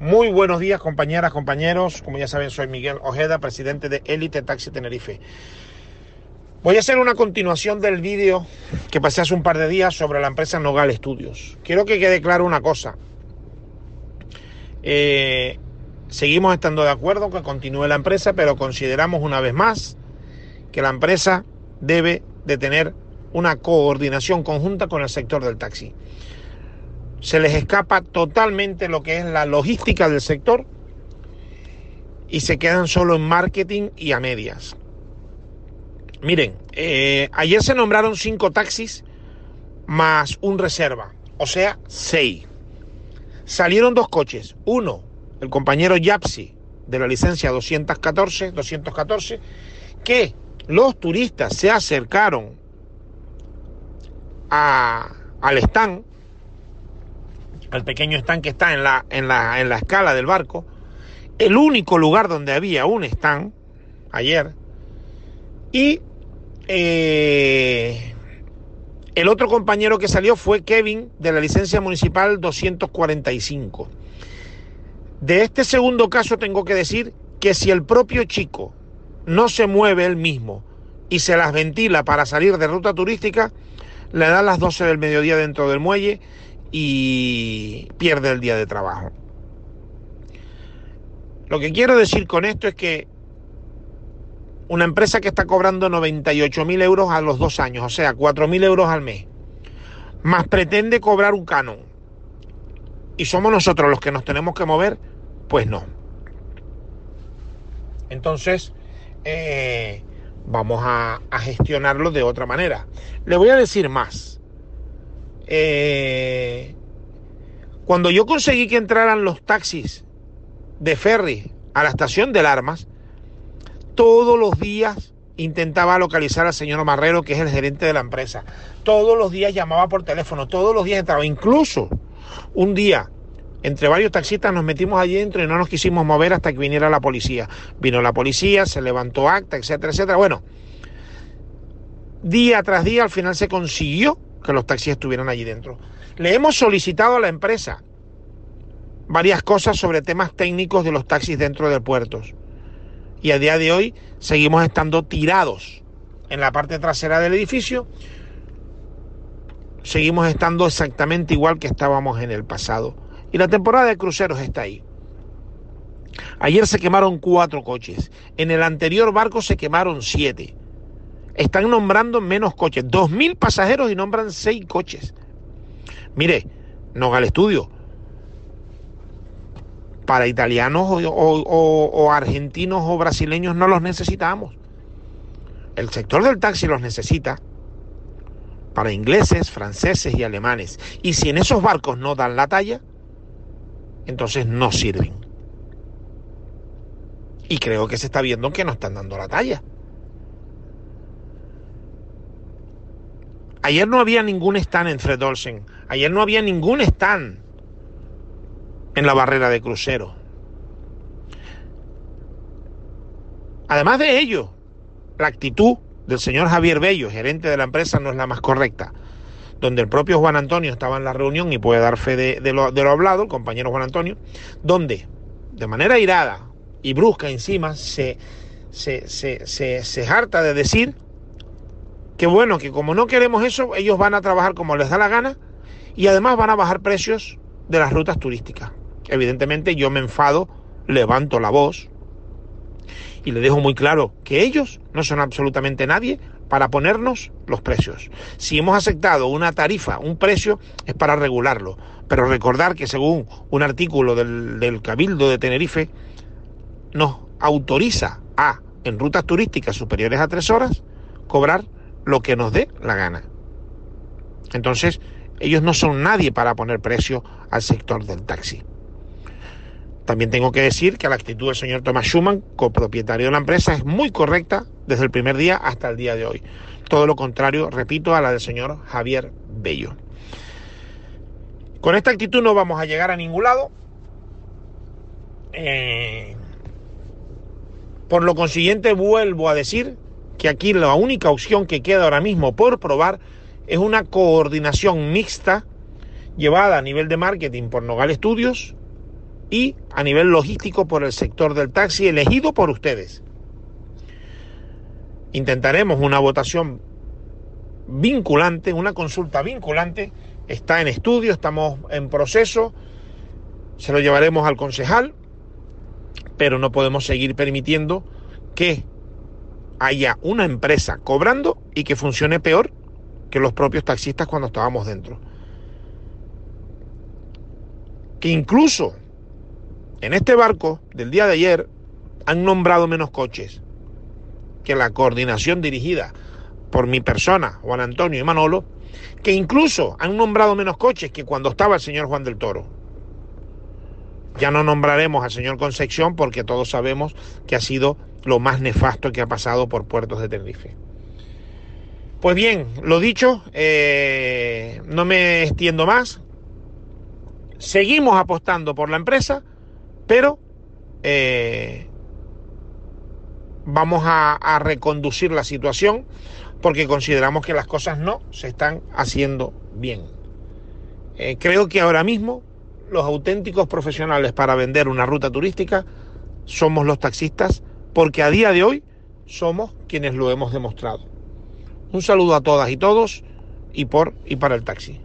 Muy buenos días compañeras, compañeros. Como ya saben, soy Miguel Ojeda, presidente de Elite Taxi Tenerife. Voy a hacer una continuación del vídeo que pasé hace un par de días sobre la empresa Nogal Studios. Quiero que quede claro una cosa. Eh, seguimos estando de acuerdo que continúe la empresa, pero consideramos una vez más que la empresa debe de tener una coordinación conjunta con el sector del taxi se les escapa totalmente lo que es la logística del sector y se quedan solo en marketing y a medias. Miren, eh, ayer se nombraron cinco taxis más un reserva, o sea, seis. Salieron dos coches. Uno, el compañero Yapsi, de la licencia 214, 214, que los turistas se acercaron a, al stand al pequeño stand que está en la, en la, en la escala del barco, el único lugar donde había un stand ayer, y eh, el otro compañero que salió fue Kevin de la licencia municipal 245. De este segundo caso tengo que decir que si el propio chico no se mueve él mismo y se las ventila para salir de ruta turística, le da las 12 del mediodía dentro del muelle y pierde el día de trabajo. Lo que quiero decir con esto es que una empresa que está cobrando 98 mil euros a los dos años, o sea, 4 mil euros al mes, más pretende cobrar un canon, y somos nosotros los que nos tenemos que mover, pues no. Entonces, eh, vamos a gestionarlo de otra manera. Le voy a decir más. Eh, cuando yo conseguí que entraran los taxis de ferry a la estación de Armas, todos los días intentaba localizar al señor Marrero, que es el gerente de la empresa. Todos los días llamaba por teléfono, todos los días entraba. Incluso un día, entre varios taxistas, nos metimos allí dentro y no nos quisimos mover hasta que viniera la policía. Vino la policía, se levantó acta, etcétera, etcétera. Bueno, día tras día al final se consiguió que los taxis estuvieran allí dentro. Le hemos solicitado a la empresa varias cosas sobre temas técnicos de los taxis dentro de puertos. Y a día de hoy seguimos estando tirados en la parte trasera del edificio. Seguimos estando exactamente igual que estábamos en el pasado. Y la temporada de cruceros está ahí. Ayer se quemaron cuatro coches. En el anterior barco se quemaron siete están nombrando menos coches. Dos mil pasajeros y nombran seis coches. Mire, Nogal Estudio. Para italianos o, argentinos o brasileños no los necesitamos. El sector del taxi los necesita para ingleses, franceses y alemanes. Y si en esos barcos no dan la talla, entonces no sirven. Y creo que se está viendo que no están dando la talla. Ayer no había ningún stand en Fred Olsen. Ayer no había ningún stand en la barrera de crucero. Además de ello, la actitud del señor Javier Bello, gerente de la empresa, no es la más correcta. Donde el propio Juan Antonio estaba en la reunión y puede dar fe de, lo, hablado, el compañero Juan Antonio, donde de manera irada y brusca encima se, se, se, se harta de decir que bueno, que como no queremos eso, ellos van a trabajar como les da la gana y además van a bajar precios de las rutas turísticas. Evidentemente yo me enfado, levanto la voz y le dejo muy claro que ellos no son absolutamente nadie para ponernos los precios. Si hemos aceptado una tarifa, un precio, es para regularlo. Pero recordar que según un artículo del, del Cabildo de Tenerife, nos autoriza a, en rutas turísticas superiores a tres horas, cobrar lo que nos dé la gana. Entonces, ellos no son nadie para poner precio al sector del taxi. También tengo que decir que la actitud del señor Thomas Schumann, copropietario de la empresa, es muy correcta desde el primer día hasta el día de hoy. Todo lo contrario, repito, a la del señor Javier Bello. Con esta actitud no vamos a llegar a ningún lado. Eh, por lo consiguiente, vuelvo a decir que aquí la única opción que queda ahora mismo por probar es una coordinación mixta llevada a nivel de marketing por Nogal Studios y a nivel logístico por el sector del taxi elegido por ustedes. Intentaremos una votación vinculante, una consulta vinculante, está en estudio, estamos en proceso, se lo llevaremos al concejal, pero no podemos seguir permitiendo que haya una empresa cobrando y que funcione peor que los propios taxistas cuando estábamos dentro. Que incluso en este barco del día de ayer han nombrado menos coches que la coordinación dirigida por mi persona, Juan Antonio y Manolo, que incluso han nombrado menos coches que cuando estaba el señor Juan del Toro. Ya no nombraremos al señor Concepción porque todos sabemos que ha sido lo más nefasto que ha pasado por puertos de Tenerife. Pues bien, lo dicho, eh, no me extiendo más. Seguimos apostando por la empresa, pero eh, vamos a, reconducir la situación porque consideramos que las cosas no se están haciendo bien. Eh, creo que ahora mismo los auténticos profesionales para vender una ruta turística somos los taxistas porque a día de hoy somos quienes lo hemos demostrado. Un saludo a todas y todos y por y para el taxi.